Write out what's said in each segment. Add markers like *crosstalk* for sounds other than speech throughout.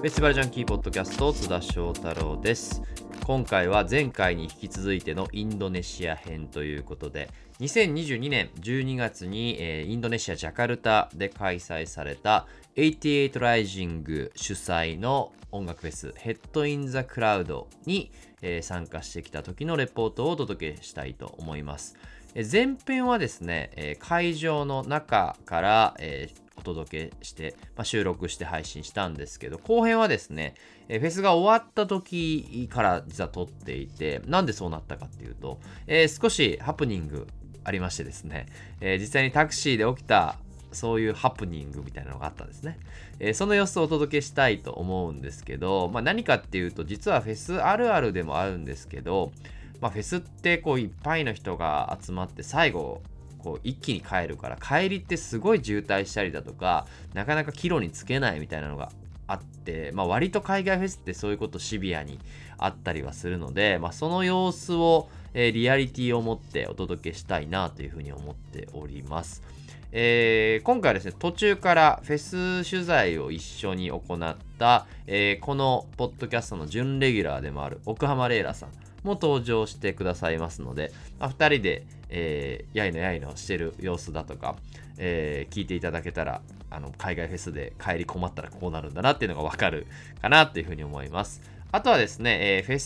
フェスティバルジャンキーポッドキャスト津田翔太郎です今回は前回に引き続いてのインドネシア編ということで2022年12月に、えー、インドネシア・ジャカルタで開催された88ライジング主催の音楽フェスヘッドインザクラウドに、えー、参加してきた時のレポートをお届けしたいと思います。前編はですね、会場の中から、えお届けして、まあ、収録して配信したんですけど、後編はですね、えフェスが終わった時から実は撮っていて、なんでそうなったかっていうと、えー、少しハプニングありましてですね、えー、実際にタクシーで起きたそういうハプニングみたいなのがあったんですね。えー、その様子をお届けしたいと思うんですけど、まあ、何かっていうと、実はフェスあるあるでもあるんですけど、まあ、フェスってこういっぱいの人が集まって最後こう一気に帰るから帰りってすごい渋滞したりだとかなかなか帰路につけないみたいなのがあって、まあ、割と海外フェスってそういうことシビアにあったりはするので、まあ、その様子を、えー、リアリティを持ってお届けしたいなというふうに思っております。えー、今回はですね、途中からフェス取材を一緒に行った、えー、このポッドキャストの準レギュラーでもある奥浜レイラさんも登場してくださいますので、まあ、2人で、えー、やいのやいのしてる様子だとか、えー、聞いていただけたらあの海外フェスで帰り困ったらこうなるんだなっていうのがわかるかなっていうふうに思います。あとはですね、えー、フェ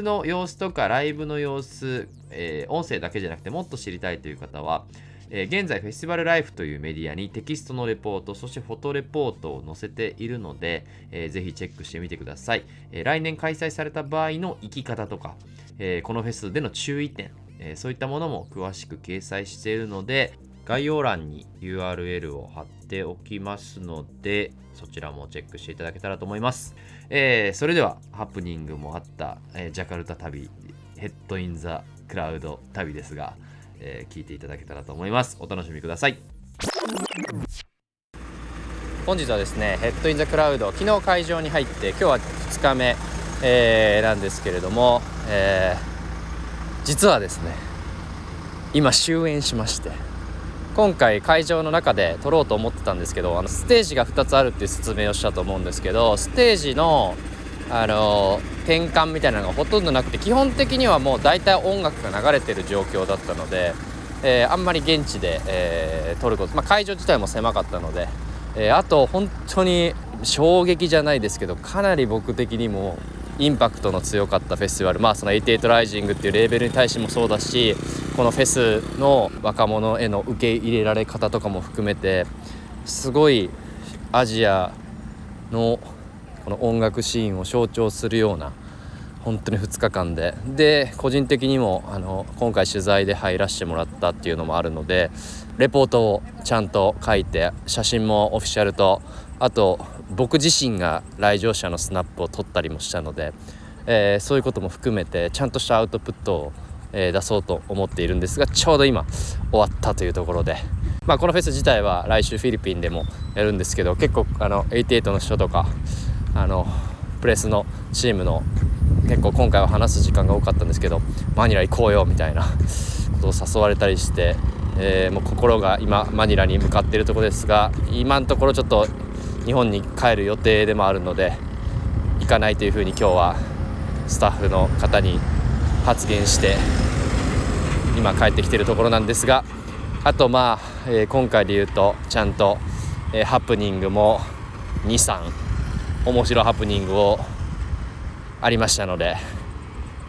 スの様子とかライブの様子、えー、音声だけじゃなくてもっと知りたいという方は、えー、現在フェスティバルライフというメディアにテキストのレポート、そしてフォトレポートを載せているので、えー、ぜひチェックしてみてください。えー、来年開催された場合の生き方とか、えこのフェスでの注意点、えそういったものも詳しく掲載しているので、概要欄に URL を貼っておきますので、そちらもチェックしていただけたらと思います。えそれでは、ハプニングもあった、えジャカルタ旅、ヘッドインザクラウド旅ですが、えー、聞いていただけたらと思います。お楽しみください。本日はですねヘッドインザクラウド昨日会場に入って今日は2日目、えー、なんですけれども、えー、実はですね今終演しまして今回会場の中で撮ろうと思ってたんですけどあのステージが2つあるっていう説明をしたと思うんですけどステージのあの転換みたいなのがほとんどなくて基本的にはもう大体音楽が流れてる状況だったので、えー、あんまり現地で、えー、撮ること、まあ、会場自体も狭かったので、えー、あと本当に衝撃じゃないですけどかなり僕的にもインパクトの強かったフェスティバルまあその88ライジングっていうレーベルに対してもそうだしこのフェスの若者への受け入れられ方とかも含めてすごいアジアのこの音楽シーンを象徴するような本当に2日間で。で個人的にもあの今回取材で入らせてもらったっていうのもあるのでレポートをちゃんと書いて写真もオフィシャルとあと僕自身が来場者のスナップを撮ったりもしたので、えー、そういうことも含めてちゃんとしたアウトプットを、えー、出そうと思っているんですがちょうど今終わったというところで、まあ、このフェス自体は来週フィリピンでもやるんですけど結構あの88の人とかあのプレスのチームの結構今回は話す時間が多かったんですけどマニラ行こうよみたいな *laughs* ことを誘われたりして、えー、もう心が今マニラに向かっているところですが今のところちょっと日本に帰る予定でもあるので行かないというふうに今日はスタッフの方に発言して今帰ってきてるところなんですがあとまあ、えー、今回で言うとちゃんと、えー、ハプニングも23面白ハプニングをありましたので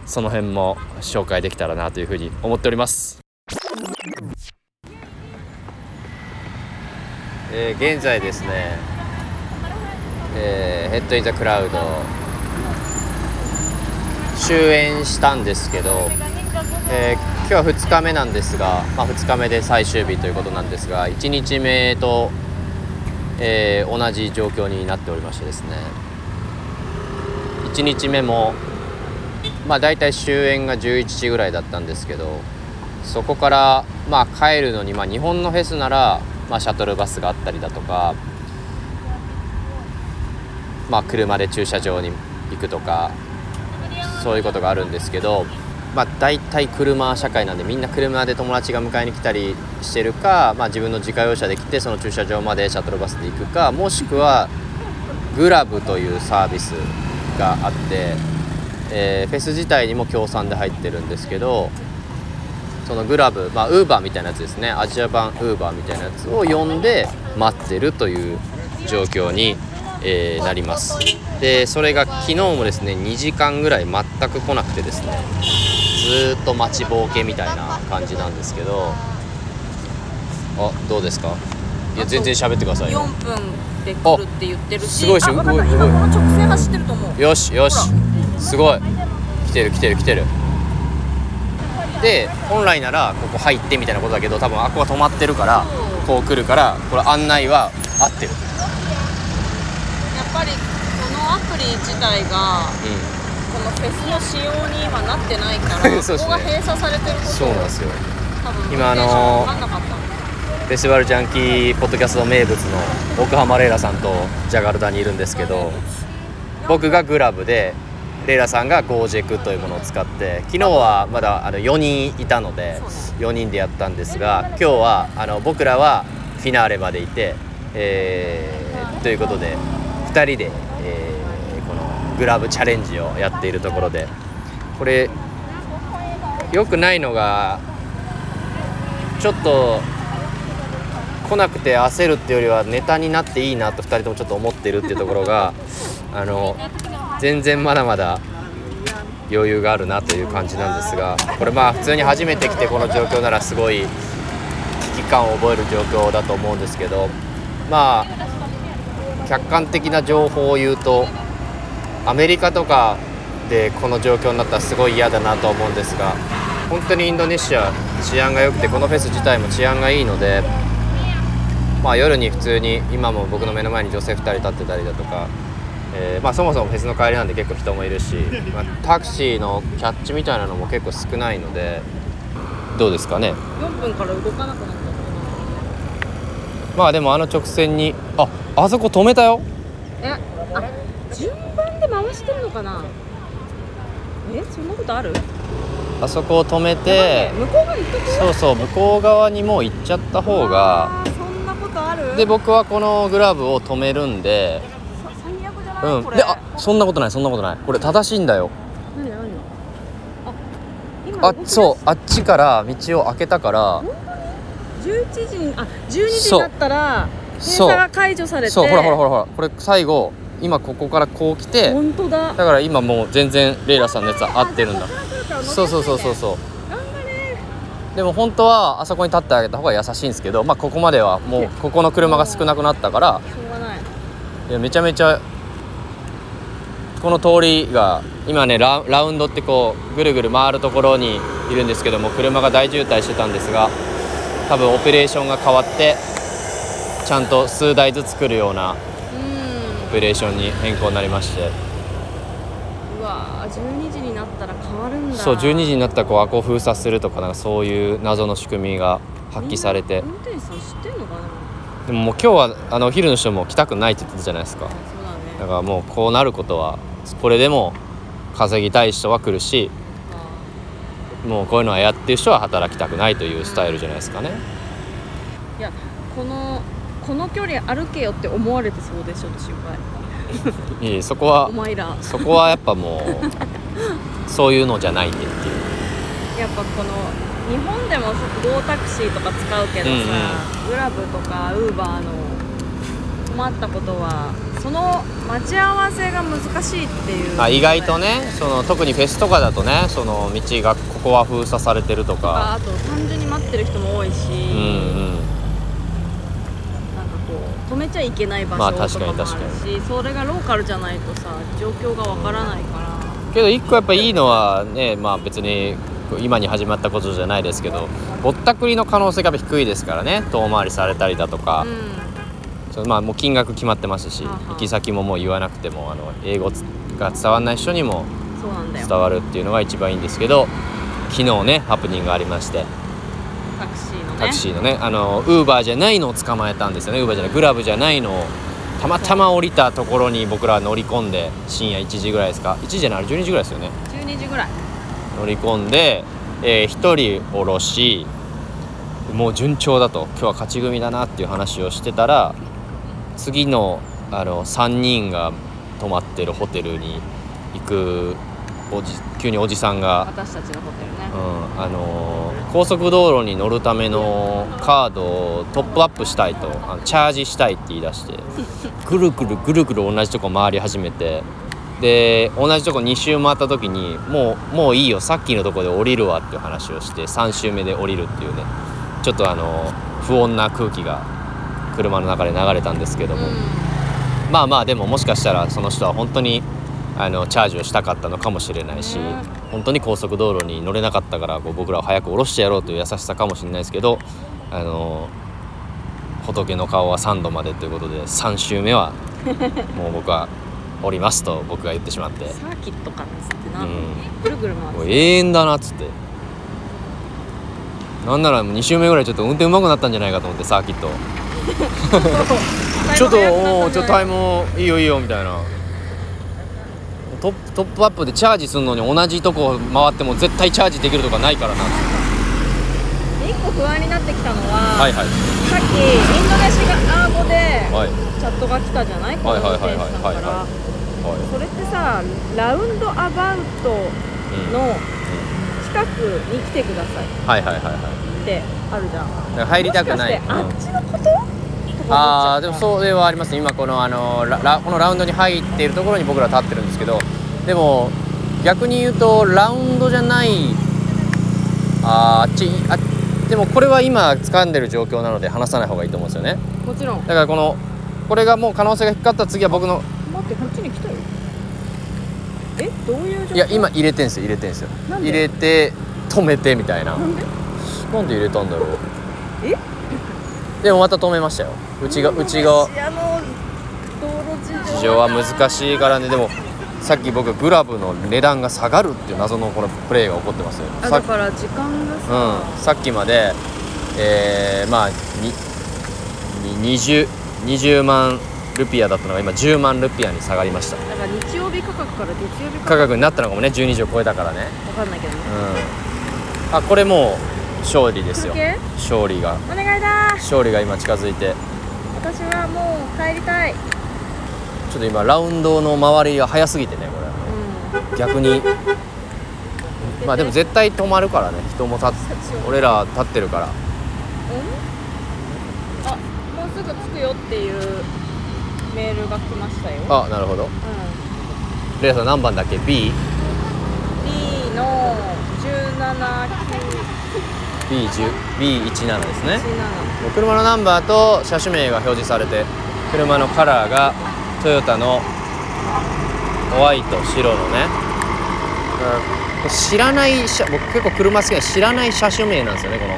その辺も紹介できたらなというふうに思っております、えー、現在ですね、えー、 Head In The Cloud 終演したんですけど、えー、今日は2日目なんですが、まあ、2日目で最終日ということなんですが1日目とえー、同じ状況になっておりましてですね。1日目もまあ大体終演が11時ぐらいだったんですけどそこからまあ帰るのに、まあ、日本のフェスなら、まあ、シャトルバスがあったりだとか、まあ、車で駐車場に行くとかそういうことがあるんですけどまあ、大体車社会なんでみんな車で友達が迎えに来たりしてるか、まあ、自分の自家用車で来てその駐車場までシャトルバスで行くかもしくはグラブというサービスがあって、えーフェス自体にも協賛で入ってるんですけどそのグラブまあウーバーみたいなやつですね。アジア版ウーバーみたいなやつを呼んで待ってるという状況に、えーなります。でそれが昨日もですね2時間ぐらい全く来なくてですね。ずーっと待ちぼうけみたいな感じなんですけど。あどうですか？いや全然喋ってくださいよ。4分で来るって言ってるし。すごいしあわかった動い。今この直線走ってると思う。よしよし。すごい。来てる来てる来てる。で本来ならここ入ってみたいなことだけど多分あここが止まってるからこう来るからこれ案内は合ってる。やっぱりこのアプリ自体がうこのフェスの仕様に今なってないから *laughs* そね。ここが閉鎖されてるんことそうなんですよ。多分今あのフェスティバルジャンキーポッドキャスト名物の奥浜レイラさんとジャガルタにいるんですけど僕がグラブでレイラさんがゴージェクというものを使って昨日はまだあの4人いたので4人でやったんですが今日はあの僕らはフィナーレまでいて、えーということで2人で、グラブチャレンジをやっているところでこれ良くないのがちょっと来なくて焦るっていうよりはネタになっていいなと2人ともちょっと思ってるっていうところが *laughs* あの全然まだまだ余裕があるなという感じなんですがこれまあ普通に初めて来てこの状況ならすごい危機感を覚える状況だと思うんですけどまあ客観的な情報を言うとアメリカとかでこの状況になったらすごい嫌だなと思うんですが本当にインドネシア治安が良くてこのフェス自体も治安がいいのでまあ夜に普通に今も僕の目の前に女性2人立ってたりだとか、えーまあ、そもそもフェスの帰りなんで結構人もいるし、*laughs* まあ、タクシーのキャッチみたいなのも結構少ないのでどうですかね？4分から動かなくなったまあでもあの直線にああそこ止めたよ。えあで回してるのかな？えそんなことある？あそこを止めて向こう側行っとく？そうそう向こう側にもう行っちゃった方がそんなことある？で僕はこのグラブを止めるんでさ最悪じゃない、これ。うんであそんなことないそんなことない。これ正しいんだよ。何何？あ今あそうあっちから道を開けたから11時にあ12時になったら閉そう。鎖が解除されて。そうほらほらほらほらこれ最後今ここからこう来て本当だ。だから今もう全然レイラさんのやつは合ってるんだ。そうそうそうそう。うそうでも本当はあそこに立ってあげた方が優しいんですけどまあここまではもうここの車が少なくなったからい。いやめちゃめちゃこの通りが今ねララウンドってこうぐるぐる回るところにいるんですけども車が大渋滞してたんですが多分オペレーションが変わってちゃんと数台ずつ来るようなうオペレーションに変更になりまして。んうわー12時になったら変わるんだ。そう12時になったらこうアコ封鎖するとかなんかそういう謎の仕組みが発揮されて。運転手さん知ってんのかな？でももう今日はあのお昼の人も来たくないって言ってたじゃないですか。あそうだね。だからもうこうなることはこれでも稼ぎたい人は来るしあもうこういうのはやってる人は働きたくないというスタイルじゃないですかね。ーいやこのこの距離歩けよって思われてそうでしょ心配いえいえそこはお前ら。そこはやっぱもうそういうのじゃないんでっていう。やっぱこの日本でもゴータクシーとか使うけどさ、うんうん。グラブとかウーバーの困ったことはその待ち合わせが難しいっていう。あ意外とねその特にフェスとかだとねその道がここは封鎖されてるととか。かあと単純に待ってる人も多いし、うんうん止めちゃいけない場まあ所とかもあるし、確かにそれがローカルじゃないとさ状況がわからないから、けど一個やっぱいいのはねまあ別に今に始まったことじゃないですけどぼったくりの可能性が低いですからね。遠回りされたりだとか、うそのまあもう金額決まってますし行き先ももう言わなくてもあの英語が伝わらない人にも伝わるっていうのが一番いいんですけど昨日ねハプニングがありましてね。タクシーのねあのウーバーじゃないのを捕まえたんですよね。ウーバーじゃないグラブじゃないのをたまたま降りたところに僕ら乗り込んで深夜1時ぐらいですか。1時じゃないあれ12時ぐらいですよね。12時ぐらい。乗り込んで、え1人降ろしもう順調だと。今日は勝ち組だなっていう話をしてたら次のあの3人が泊まってるホテルに行くおじ急におじさんが、私たちのホうん、あの高速道路に乗るためのカードをトップアップしたいとあのチャージしたいって言い出して *laughs* ぐるぐるぐるぐる同じとこ回り始めて。で同じとこ2周回った時にもうもういいよさっきのとこで降りるわっていう話をして3周目で降りるっていうね。ちょっとあの不穏な空気が車の中で流れたんですけども、うまあまあでももしかしたらその人は本当にあのチャージをしたかったのかもしれないし、ね本当に高速道路に乗れなかったからこう僕らを早く降ろしてやろうという優しさかもしれないですけどあの仏の顔は3度までということで3周目は *laughs* もう僕は降りますと僕が言ってしまって。ん、サーキットかっつってな、うん。ぐるぐるもう回って永遠だなっつって。なんならもう2周目ぐらいちょっと運転うまくなったんじゃないかと思ってサーキット *laughs* *laughs* ちょっとおーちょっとタイムいいよいいよみたいなトップトップアップでチャージするのに同じとこ回っても絶対チャージできるとかないからな。一個不安になってきたのは、はいはい。さっきインドネシア語ではい。チャットが来たじゃない？はいはいはいはいらはそれってさラウンドアバウトの近くに来てくださいっはいはいはいはいてあるじゃん。入りたくない。あっちのこととか思っちゃったああでもそれはあります今このあのララこのラウンドに入っているところに僕ら立ってるんですけどでも逆に言うとラウンドじゃないあーあっちあでもこれは今掴んでる状況なので話さない方がいいと思うんですよね。もちろん。だからこのこれがもう可能性が低かったら次は僕の待ってこっちに来たよ。えどういう状況？いや今入れてんすよ入れてんすよ。入れて止めてみたいな。なんで？なんで入れたんだろう。え？でもまた止めましたようちがうちが事情は難しいからね。でもさっき僕グラブの値段が下がるっていう謎のこのプレーが起こってますよ。さっあだから時間がさ、うん、さっきまで、えー、まあにに 20, 20万ルピアだったのが今10万ルピアに下がりました。だから日曜日価格から月曜日価価格格になったのかもね。12時を超えたからね。わかんないけどね。うん。あこれもう勝利ですよ。勝利が。お願いだ勝利が今近づいて私はもう帰りたい。ちょっと今ラウンドの周りが早すぎてねこうれ逆に。まあでも絶対止まるからね。人も立っ俺ら立ってるから。ん？あもうすぐ着くよっていうメールが来ましたよ。あなるほど。うレイさん何番だっけ？B? ん B の17 B10 B17 ですね。917車のナンバーと車種名が表示されて車のカラーがトヨタのホワイト白のね。うん。知らない車僕結構車好きな知らない車種名なんですよねこの、あ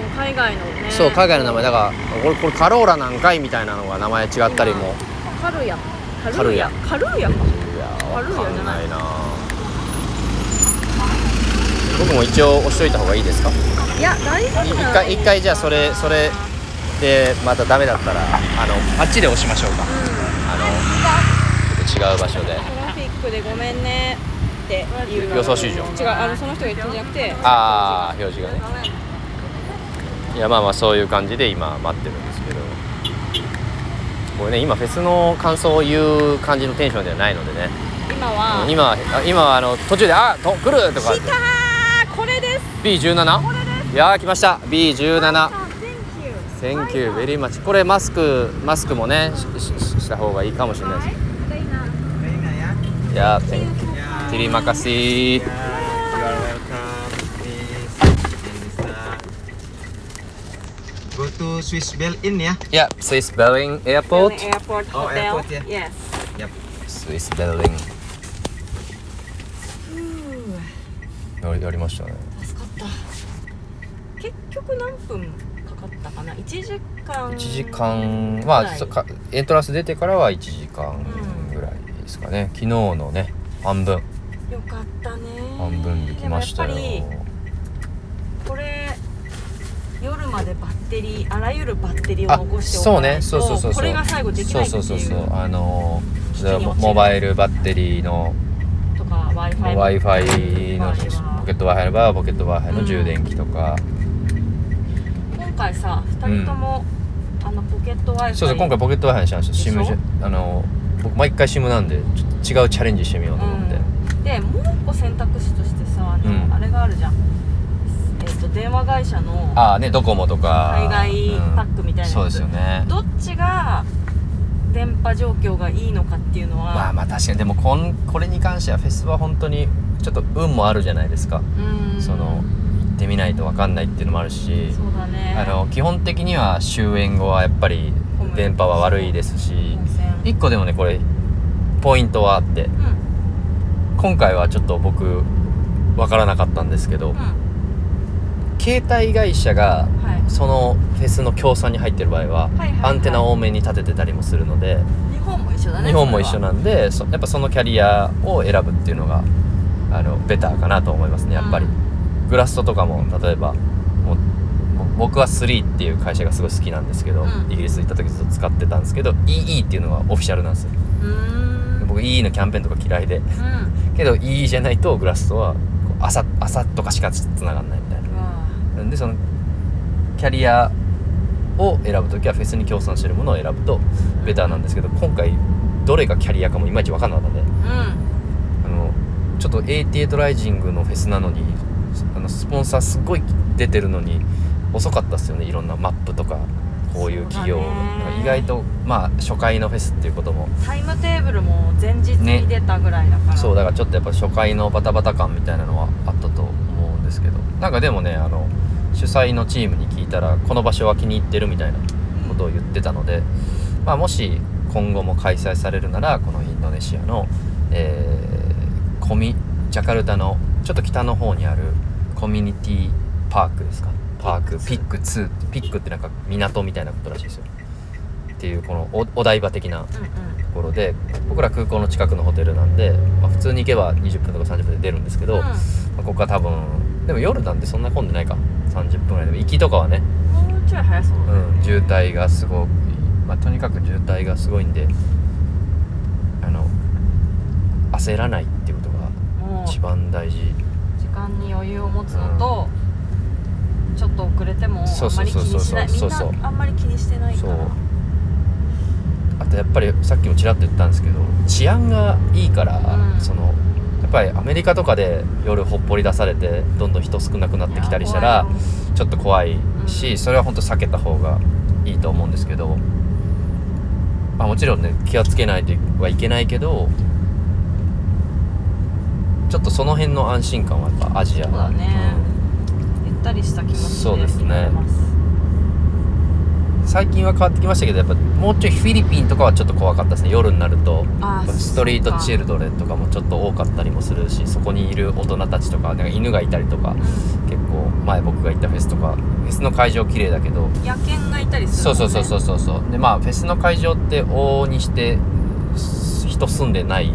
の海外のね。そう海外の名前。だからこれこれカローラなんかいみたいなのが名前違ったりも。カルヤ。カカルヤ。カルヤ。カルーヤじゃない。わかんないな僕も一応押しといた方がいいですか？いや大丈夫い一回一回じゃあそれそれでまたダメだったらあのあっちで押しましょうか。うん。あのちょっと違う場所で。トラフィックでごめんねっていう。優しいじゃん。違うあのその人が言ってんじゃなくて。ああ表示がね。いやまあまあそういう感じで今待ってるんですけど。これね今フェスの感想を言う感じのテンションではないのでね。今は。今はあ今はあの途中で「あと来る!」とか B17? これですいやー来ました B17 あ Thank you Thank you very much これマスクマスクもねししした方がいいかもしれないですいやー Thank you Terima kasih Yeah, uh, go to Swiss Bell Inn ya. いや Swiss Belling Airport Airport Oh, Hotel airport, yeah. Yes Swiss Belling やりやりましたね局何分かかったかな？1時間1時間まあそかエントランス出てからは1時間ぐらいですかね。昨日のね半分。よかったね。半分できましたよ。でもやっぱりこれ夜までバッテリーあらゆるバッテリーをあ残しておそうねかないとそうそうそうそうこれが最後できないっていう。そうそうそうそう。あのモバイルバッテリーのとか w i f i のポケット w i f i の場合はポケット w i f i の充電器とか、今回さ2人ともあのポケット Wi-Fi そうそう今回ポケット Wi-Fi にしたんですよ SIM あの僕毎回 SIM なんでちょっと違うチャレンジしてみようと思って、うん、でもう一個選択肢としてさあの、うん。あれがあるじゃん。えっ、と電話会社のああねドコモとか。海外パックみたいなやつ。そうですよね。どっちが電波状況がいいのかっていうのはまあまあ確かに。でもこんこれに関してはフェスは本当にちょっと運もあるじゃないですか、うん。そのてみないと分かんないっていうのもあるしね。あの基本的には終演後はやっぱり電波は悪いですし温泉1個でもねこれポイントはあってうん。今回はちょっと僕分からなかったんですけどうん。携帯会社がはい。そのフェスの協賛に入ってる場合はアンテナ多めに立ててたりもするので日本も一緒だね日本も一緒なんでそやっぱそのキャリアを選ぶっていうのがあのベターかなと思いますねやっぱり、うんグラストとかも例えばもう僕は3っていう会社がすごい好きなんですけど、うん。イギリス行った時ずっと使ってたんですけど EE っていうのはオフィシャルなんですよ。僕 EE のキャンペーンとか嫌いで。うん。けど EE じゃないとグラストは朝朝とかしかつながんないみたいな。なんでそのキャリアを選ぶ時はフェスに協賛してるものを選ぶとベターなんですけど今回どれがキャリアかもいまいち分かんなかったんで。うん。あのちょっと88ライジングのフェスなのにあのスポンサーすごい出てるのに遅かったっすよね。いろんなマップとかこういう企業、ね。意外とまあ初回のフェスっていうことも。タイムテーブルも前日に出たぐらいだから、そうだからちょっとやっぱ初回のバタバタ感みたいなのはあったと思うんですけど。なんかでもねあの主催のチームに聞いたらこの場所は気に入ってるみたいなことを言ってたので、まあ、もし今後も開催されるならこのインドネシアの、えーコミジャカルタのちょっと北の方にあるコミュニティパークですか？パーク。ピック2ってピックってなんか港みたいなことらしいですよ。っていうこのおお台場的なところで僕ら空港の近くのホテルなんで、まあ、普通に行けば20分とか30分で出るんですけど、まあここは多分でも夜なんてそんな混んでないか。30分ぐらいでも行きとかはね、うん、もうちょい早そうだうね、ん、渋滞がすごい、まあ、とにかく渋滞がすごいんであの焦らない。って一番大事。時間に余裕を持つのと、ちょっと遅れてもあそうんまり気にしない。みんそうそうそう。なあんまり気にしてないから。あとやっぱりさっきもちらっと言ったんですけど治安がいいから、うん。そのやっぱりアメリカとかで夜ほっぽり出されてどんどん人少なくなってきたりしたらちょっと怖いし、うん。それは本当避けた方がいいと思うんですけど、まあ、もちろんね気をつけないとはいけないけどちょっとその辺の安心感はやっぱアジアそうだね。ゆったりした気持ちでそうですね。最近は変わってきましたけどやっぱもうちょいフィリピンとかはちょっと怖かったですね。夜になると。ストリートチルドレンとかもちょっと多かったりもするしそこにいる大人たちとかなんか犬がいたりとか結構前僕が行ったフェスとかフェスの会場綺麗だけど。野犬がいたりするもね。そうんそうそうそうそうそう。でまあフェスの会場って往々にしてす人住んでない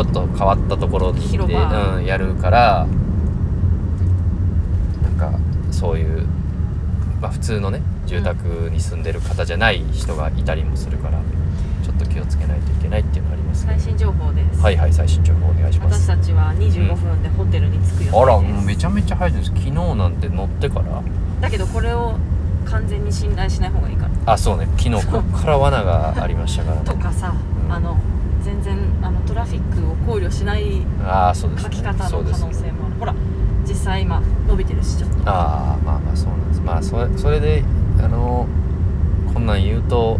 ちょっと変わったところで、うん、やるからなんかそういう、まあ、普通のね住宅に住んでる方じゃない人がいたりもするからちょっと気をつけないといけないっていうのはあります最新情報です、はいはい最新情報お願いします。私たちは25分でホテルに着く予定です、あらもうめちゃめちゃ早いです。昨日なんて乗ってから。だけどこれを完全に信頼しない方がいいから。あそうね。昨日こっから罠がありましたからね。*laughs* とかさ、うん。あの全然あのトラフィックを考慮しないああそうです、ね、書き方の可能性もある。ほら実際今伸びてるしちょっと。ああまあまあそうなんです。まあそれそれであのこんなん言うと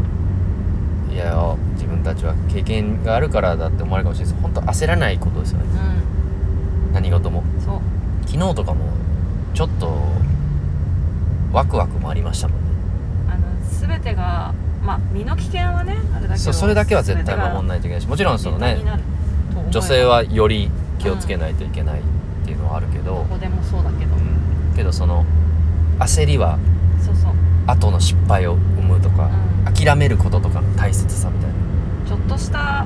いやよ自分たちは経験があるからだって思われるかもしれないです。本当焦らないことですよね。う何事も。んそう。昨日とかもちょっとワクワクもありましたもんね。あの全てがまあ身の危険はねあれだけどそうそれだけは絶対守んいないといけないしもちろんそのね女性はより気をつけないといけないっていうのはあるけど、ここでもそうだけど、うん。けどその焦りはそうそう。後の失敗を生むとか、うん。諦めることとかの大切さみたいな。ちょっとした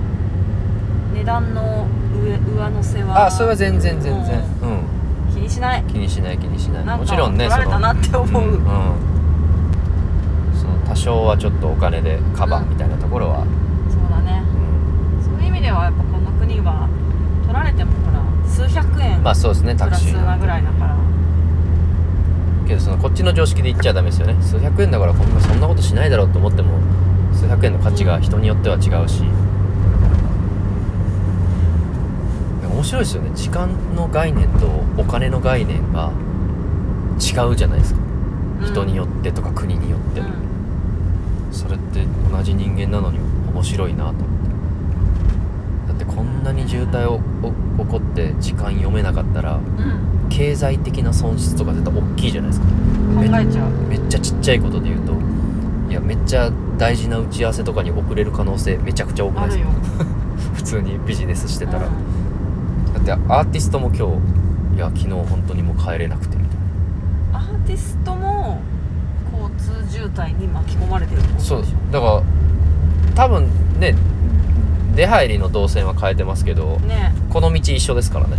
値段の上上乗せはあそれは全然全然。もうん。う気にしない。気にしない気にしない。もちろんね取られたなって思う、うん。うん多少はちょっとお金でカバーみたいなところは、そうだね。うん。そういう意味ではやっぱこの国は取られてもほら数百円まあそうですねタクシーなぐらいだから。けどそのこっちの常識で言っちゃダメですよね。数百円だからこんなそんなことしないだろうと思っても数百円の価値が人によっては違うし、面白いですよね。時間の概念とお金の概念が違うじゃないですか。人によってとか国によって、うんそれって同じ人間なのに面白いなと。思ってだってこんなに渋滞をお起こって時間読めなかったらうん。経済的な損失とか絶対大きいじゃないですか。考えちゃう。めっちゃちっちゃいことで言うといやめっちゃ大事な打ち合わせとかに遅れる可能性めちゃくちゃ多くないですか？*laughs* 普通にビジネスしてたら、うん。だってアーティストも今日いや昨日本当にもう帰れなくてみたいな。アーティストも交通渋滞に巻き込まれてるってでしょ。だから多分ね出入りの動線は変えてますけどね。この道一緒ですからね。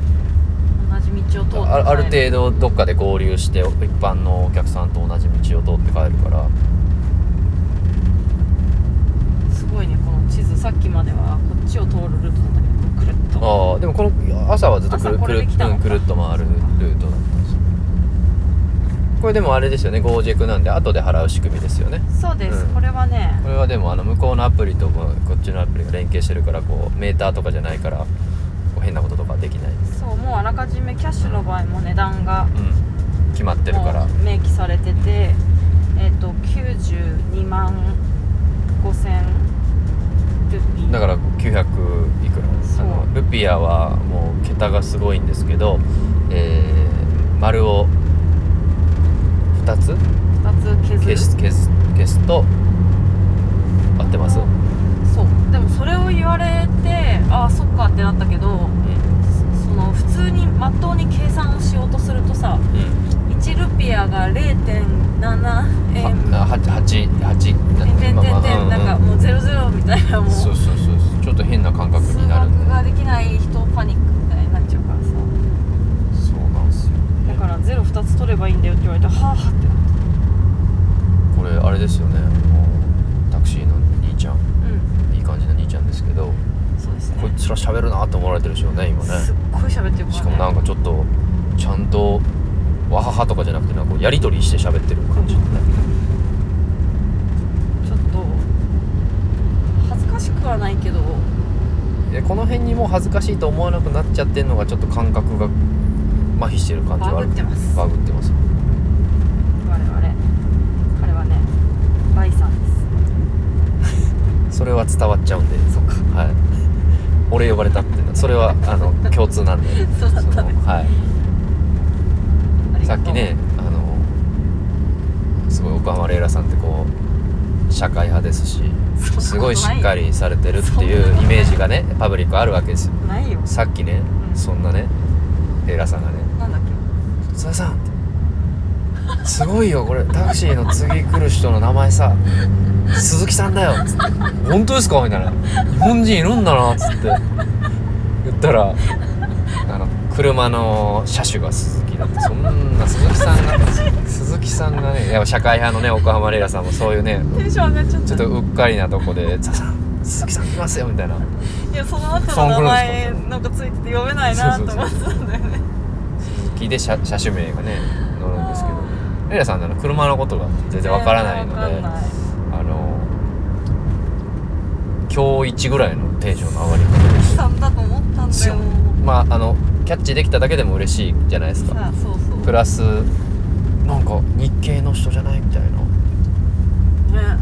同じ道を通ってあある帰程度どっかで合流して一般のお客さんと同じ道を通って帰るから。すごいねこの地図。さっきまではこっちを通るルートだったけどくるっと。ああでもこの朝はずっとくるくるくるっと回るルートだっこれでもあれですよねゴージェクなんで後で払う仕組みですよね。そうです、うん。これはね。これはでもあの向こうのアプリとここっちのアプリが連携してるからこうメーターとかじゃないからこう変なこととかできない。そうもうあらかじめキャッシュの場合も値段がうん。決まってるから。もう明記されててえっ、と92万5000ルピー。だから900いくら？そう。あのルピアはもう桁がすごいんですけど、えー丸を2つ？2つ消す。消す消すと合ってます、うんそう。でもそれを言われてああそっかってなったけどその普通にまっとうに計算をしようとするとさうん。1ルピアが0.7円。あ八八八てんてんてんてん。なんかもうゼロゼロみたいなもう。そうそうそうちょっと変な感覚数になるんで学ができない人パニックみたいになっちゃうからさそうなんですよだからゼロ2つ取ればいいんだよって言われてはあはあって。なっこれあれですよね。もうタクシーの兄ちゃん。たうん。いい感じの兄ちゃんですけどそうですね。こいつら喋るなと思われてるでしょうね今ね。すっごい喋ってるねしかもなんかちょっとちゃんとわははとかじゃなくてなんかこうやり取りして喋ってる感じ。のねちょっと恥ずかしくはないけど。でこの辺にもう恥ずかしいと思わなくなっちゃってるのがちょっと感覚が麻痺してる感じがある。バグってます。バグってます。我々。彼はねバイさんです。*laughs* それは伝わっちゃうんで。そっか。はい。俺呼ばれたって。それはあの *laughs* 共通なんで。そうだったね。そのはい。さっきねあのすごい岡浜レイラさんってこう社会派ですしすごいしっかりされてるっていうイメージがねパブリックあるわけですよ。ないよ。さっきねうん。そんなねレイラさんがねなんだっ「津田さん」って「すごいよこれ。タクシーの次来る人の名前さ。鈴木さんだよ」っつって「本当ですか?」みたいな「日本人いるんだな」っつって。言ったらあの車の車種が鈴木だって。そんな鈴木さんが鈴木さんがねやっぱ社会派のね岡浜レイラさんもそういうねちょっとうっかりなとこで「津田さん鈴木さん来ますよ」みたいな。いやその後の名前なんかついてて読めないなと思ってたんだよねで車車種名がね乗るんですけどレイラさんあの車のことが全然わからないので。あの今日一ぐらいのテンションの上がり方でしさんだと思ったんだよまああのキャッチできただけでも嬉しいじゃないですかプラスなんか日系の人じゃないみたいなね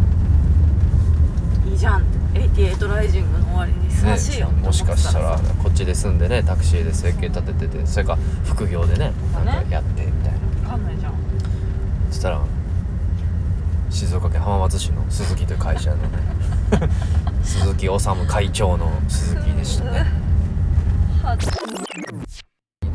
いいじゃんって88ライジングの終わりにふさわしいよって思もしかしたらこっちで住んでねタクシーで生計立てててそれか副業でねなんかやってみたいな。わかんないじゃん。そしたら静岡県浜松市の鈴木という会社のね *laughs* 鈴木治会長の鈴木でしたね。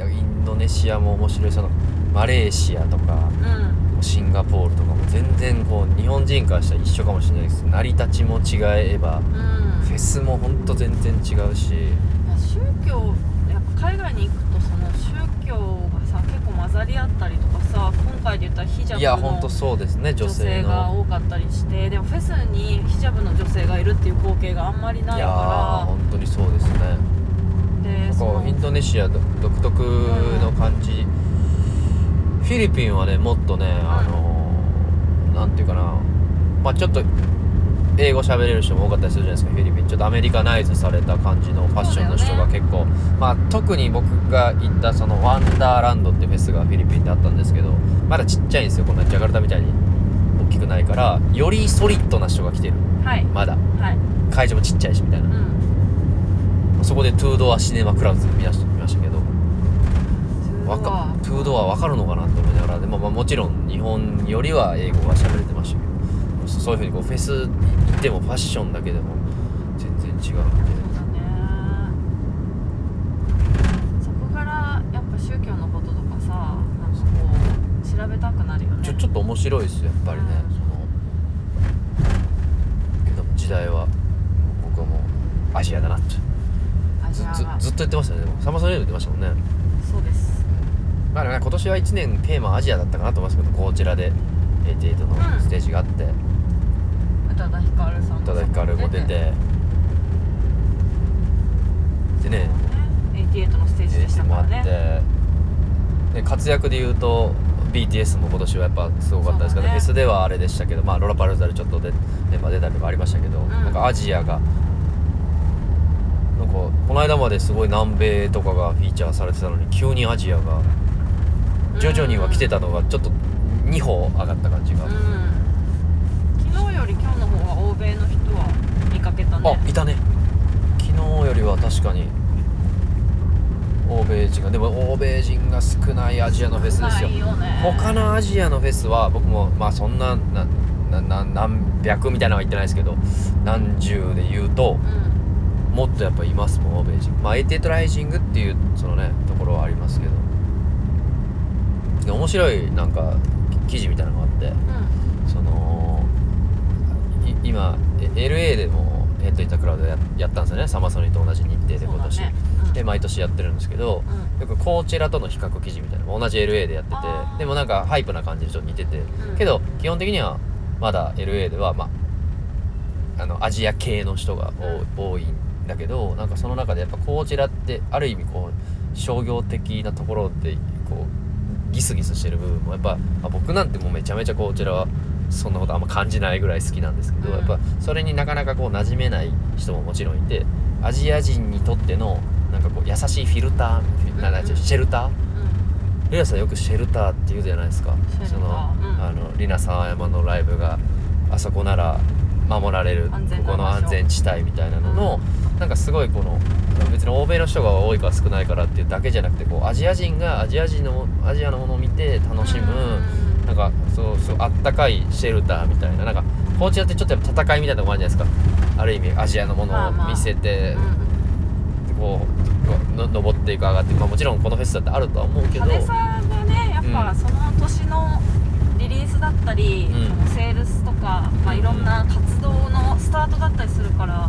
インドネシアも面白い。そのマレーシアとかうんシンガポールとかも全然こう日本人からしたら一緒かもしれないです。成り立ちも違えばうん。フェスもほんと全然違うし。いや宗教やっぱ海外に行くとその宗教がさ結構混ざり合ったりとかさ今回で言ったらヒジャいやブのほんとそうですね女女性性がの多かったりしてでもフェスにヒジャブの女性がいるっていう光景があんまりないいやーか本当にそうですね。らでインドネシア独独特の感じ、フフィリピンはねもっとねあのなんていうかなまあちょっと英語喋れる人も多かったりするじゃないですか。フィリピンちょっとアメリカナイズされた感じのファッションの人が結構、まあ特に僕が行ったそのワンダーランドってフェスがフィリピンであったんですけどまだちっちゃいんですよ。こんなジャカルタみたいに大きくないからよりソリッドな人が来てる。はい。まだ。はい。会場もちっちゃいしみたいな。うん。そこで Two Door Cinema Clubs 見ました。見ましたけどわか Two Door 分かるのかなって思いながらでも、まあ、もちろん日本よりは英語が喋れてましたけどそそういうふうにこうフェス行ってもファッションだけでも全然違うそうだね。そこからやっぱ宗教のこととかさなんかこう調べたくなるよね。ちょちょっと面白いですよやっぱりね。そのけども時代は僕はもうアジアだなって。ずずずっと言ってましたねでも。サマソニーで言ってましたもんねまあね今年は1年テーマアジアだったかなと思いますけどこちらで88のステージがあって、宇多田ヒカルさん宇多田ヒカルも出て。でね88のステージでしたからね。で活躍で言うと BTS も今年はやっぱすごかったですけど、ね。フェスではあれでしたけど、まあ、ロラパルーザでちょっとでメンバー出たりとかありましたけど、ん。なんかアジアがなんかこの間まですごい南米とかがフィーチャーされてたのに急にアジアが徐々には来てたのがちょっと2歩上がった感じが、うん。昨日より今日の方が欧米の人は見かけたね。あいたね。昨日よりは確かに欧米人がでも欧米人が少ないアジアのフェスですよ。よね。他のアジアのフェスは僕もまあそんなななな何百みたいなのは言ってないですけど何十で言うとうん。もっとやっぱいますもん欧米人。まあ88rising っていうそのねところはありますけどで面白いなんか記事みたいなのがあってうそのい今え LA でも Head In The Cloud ややったんですよね。サマソニと同じ日程で今年、ねうん。で毎年やってるんですけどうん。よくコーチェラとの比較記事みたいなのも同じ LA でやっててでもなんかハイプな感じでちょっと似てて。うん。けど基本的にはまだ LA ではまああのアジア系の人が多,、多いんだけどなんかその中でやっぱコーチェラってある意味こう商業的なところでこうギスギスしてる部分もやっぱあ僕なんてもうめちゃめちゃコーチェラはそんなことあんま感じないぐらい好きなんですけど、うん。やっぱそれになかなかこう馴染めない人ももちろんいてアジア人にとってのなんかこう優しいフィルターフィななんシェルター？うん。レイラさんよくシェルターって言うじゃないですか。その,、うん。あのリナ沢山のライブがあそこなら守られるここの安全地帯みたいなのの、なんかすごいこの別に欧米の人が多いか少ないからっていうだけじゃなくてこうアジア人がアジア人のアジアのものを見て楽しむ、うんなんかそうそうあったかいシェルターみたいななんかこちらってちょっとやっぱ戦いみたいなとこあるじゃないですか。ある意味アジアのものを見せて、うんこうの登っていく上がっていく、まあ、もちろんこのフェスだってあるとは思うけど。派手さがねやっぱうん。その年のリリースだったり、うん。そのセールスとか、まあ、いろんな活動のスタートだったりするから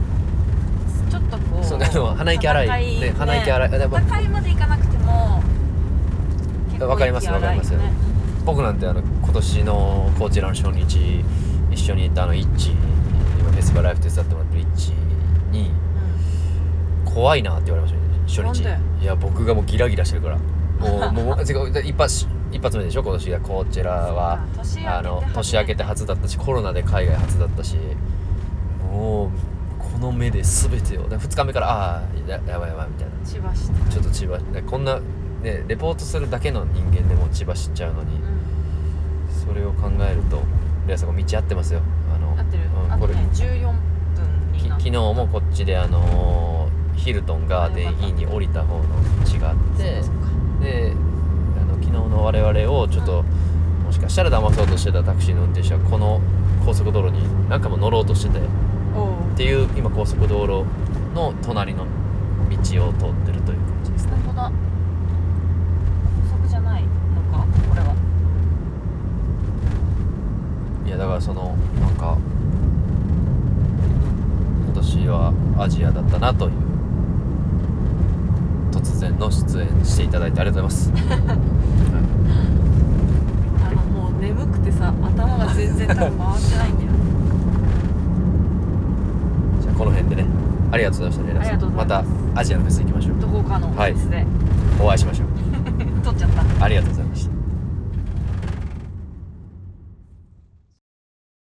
ちょっとこうそうねでも鼻息荒い。戦ね鼻息荒い。でも戦いまでいかなくても結構わかります息荒いよね。わかります僕なんてあの今年のこちらの初日一緒に行ったあのイッチ今フェスティバルライフ手伝ってもらってるイッチに怖いなって言われましたね初日。なんいや僕がもうギラギラしてるから。もうもうてか一発一発目でしょ？今年がこちらは。あの年明けて初だったし。コロナで海外初だったしもうこの目で全てを。2日目からああややばいやばいみたいな。千葉してちょっと千葉ねこんなねレポートするだけの人間でも千葉知っちゃうのに、うん。それを考えるとレアさん道合ってますよ。あの合ってる、うんこれね14分きにな昨日もこっちであのーヒルトンガーデンイーに降りた方の道があってで昨日の我々をちょっと、もしかしたら騙そうとしてたタクシーの運転手はこの高速道路に何回も乗ろうとしてて。っていう今高速道路の隣の道を通ってるという感じですね。本当だ。高速じゃないのか？これは。いやだからそのなんか今年はアジアだったなという突然の出演していただいてありがとうございます。*laughs* あのもう眠くてさ頭が全然多分回ってないんだよ。*laughs* じゃあこの辺でねありがとうございましたね皆さん。ます。またアジアのフェス行きましょう。どこかのフェスで、お会いしましょう。*laughs* 撮っちゃった。ありがとうございました